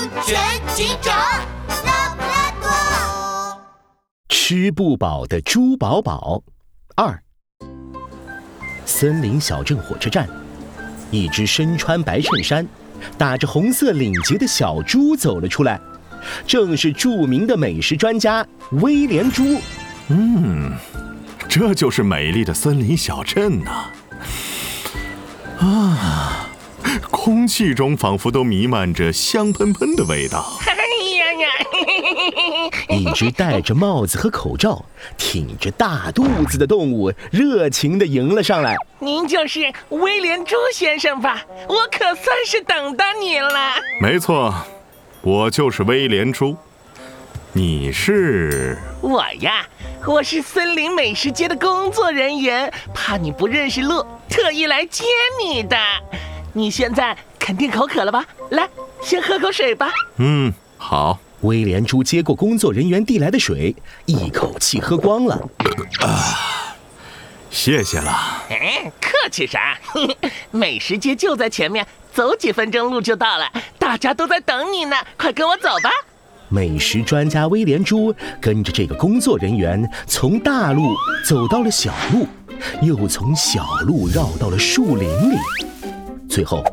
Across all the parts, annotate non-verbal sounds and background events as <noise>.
安全警长拉布拉多。吃不饱的猪宝宝二。森林小镇火车站，一只身穿白衬衫、打着红色领结的小猪走了出来，正是著名的美食专家威廉猪。嗯，这就是美丽的森林小镇呐！啊，空气中仿佛都弥漫着香喷喷的味道。哎呀呀！<laughs> 一只戴着帽子和口罩、挺着大肚子的动物热情地迎了上来。您就是威廉猪先生吧？我可算是等到你了。没错，我就是威廉猪。你是？我呀，我是森林美食街的工作人员，怕你不认识路，特意来接你的。你现在肯定口渴了吧？来，先喝口水吧。嗯，好。威廉猪接过工作人员递来的水，一口气喝光了。啊，谢谢了。哎，客气啥？<laughs> 美食街就在前面，走几分钟路就到了。大家都在等你呢，快跟我走吧。美食专家威廉猪跟着这个工作人员从大路走到了小路，又从小路绕到了树林里，最后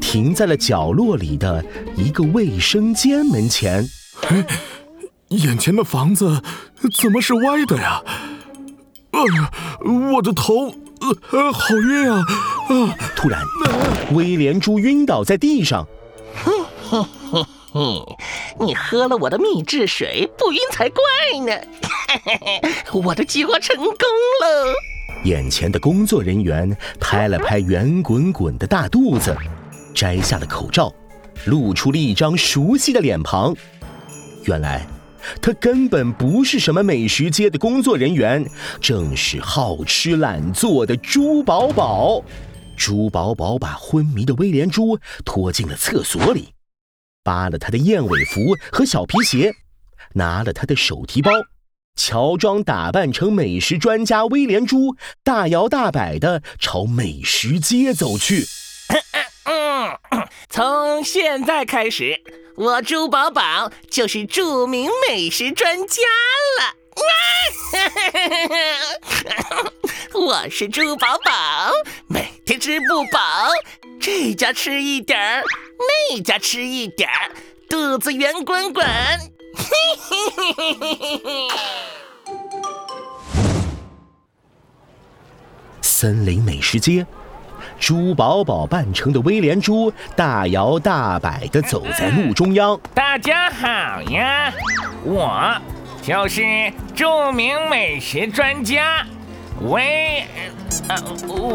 停在了角落里的一个卫生间门前。哎，眼前的房子怎么是歪的呀？哎呀，我的头，呃，好晕啊！啊！突然，威廉猪晕倒在地上。嗯，<laughs> 你喝了我的秘制水，不晕才怪呢！<laughs> 我的计划成功了。眼前的工作人员拍了拍圆滚滚的大肚子，摘下了口罩，露出了一张熟悉的脸庞。原来，他根本不是什么美食街的工作人员，正是好吃懒做的猪宝宝。猪宝宝把昏迷的威廉猪拖进了厕所里。扒了他的燕尾服和小皮鞋，拿了他的手提包，乔装打扮成美食专家威廉猪，大摇大摆的朝美食街走去。<coughs> 从现在开始，我猪宝宝就是著名美食专家了。<laughs> 我是猪宝宝，每天吃不饱，这家吃一点儿，那家吃一点儿，肚子圆滚滚。嘿嘿嘿嘿嘿嘿森林美食街，猪宝宝扮成的威廉猪大摇大摆地走在路中央。大家好呀，我。就是著名美食专家，威，呃，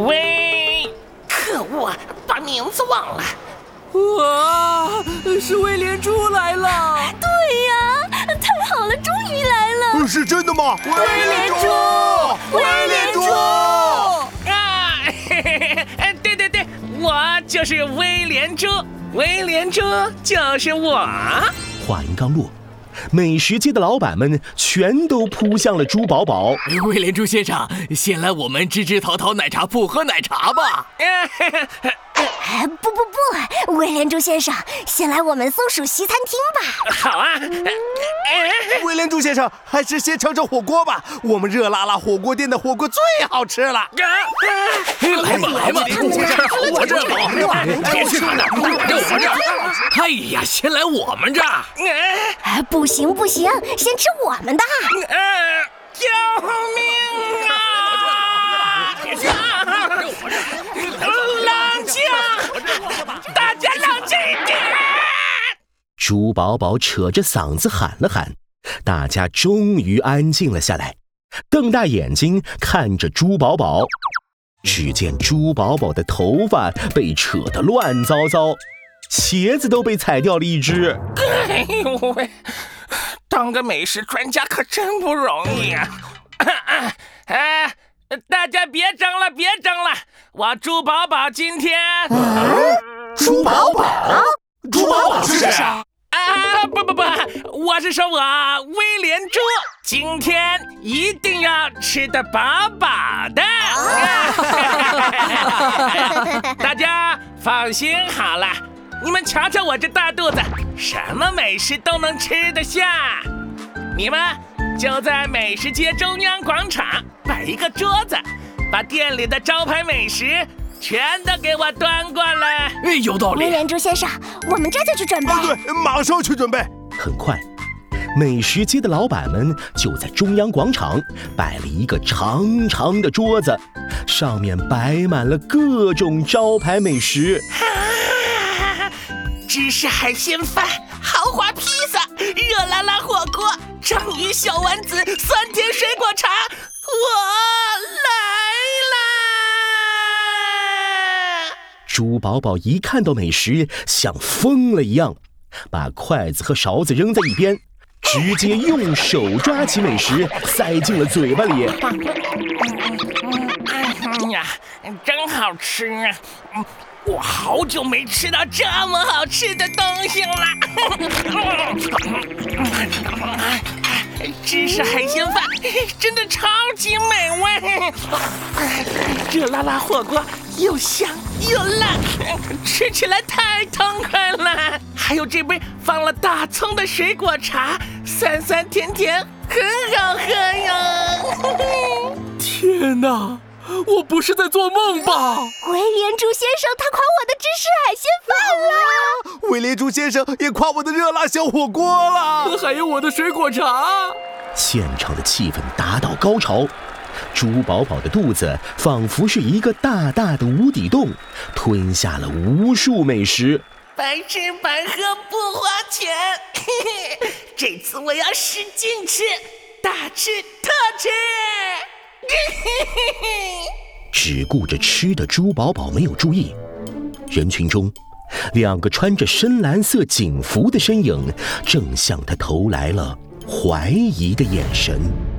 威，可恶，把名字忘了。哇，是威廉猪来了！对呀，太好了，终于来了！是真的吗？威廉猪，威就是威廉猪，威廉猪就是我。话音刚落。美食街的老板们全都扑向了猪宝宝。威廉猪先生，先来我们芝芝桃桃奶茶铺喝奶茶吧。不不不，威廉猪先生，先来我们松鼠西餐厅吧。好啊。威廉猪先生，还是先尝尝火锅吧。我们热辣辣火锅店的火锅最好吃了。来吧来吧，威廉猪先生，我这里。别去哪儿，就我这儿。哎呀，先来我们这儿。哎，不行不行，先吃我们的。救命啊！冷静。大家冷静一点！猪宝宝扯着嗓子喊了喊，大家终于安静了下来，瞪大眼睛看着猪宝宝。只见猪宝宝的头发被扯得乱糟糟，鞋子都被踩掉了一只。哎呦喂，当个美食专家可真不容易啊！<coughs> 哎，大家别争了，别争了，我猪宝宝今天。猪宝宝，猪宝宝是谁啊？啊不不不，我是说我威廉猪今天一定要吃得饱饱的。<laughs> 大家放心好了，你们瞧瞧我这大肚子，什么美食都能吃得下。你们就在美食街中央广场摆一个桌子，把店里的招牌美食全都给我端过来。哎，有道理。威廉猪先生，我们这就去准备。对，马上去准备。很快，美食街的老板们就在中央广场摆了一个长长的桌子，上面摆满了各种招牌美食。芝士海鲜饭、豪华披萨、热辣辣火锅、章鱼小丸子、酸甜水果茶，我来啦！猪宝宝一看到美食，像疯了一样，把筷子和勺子扔在一边，直接用手抓起美食塞进了嘴巴里。哎呀，真好吃啊！我好久没吃到这么好吃的东西了。芝士海鲜饭 <laughs> 真的超级美味，热辣辣火锅又香又辣，吃起来太痛快了。还有这杯放了大葱的水果茶，酸酸甜甜，很好喝呀。天哪！我不是在做梦吧？威廉猪先生他夸我的芝士海鲜饭了，威廉猪先生也夸我的热辣小火锅了，还有我的水果茶。现场的气氛达到高潮，猪宝宝的肚子仿佛是一个大大的无底洞，吞下了无数美食。白吃白喝不花钱，嘿嘿，这次我要使劲吃，大吃特吃。嘿嘿嘿只顾着吃的猪宝宝没有注意，人群中，两个穿着深蓝色警服的身影正向他投来了怀疑的眼神。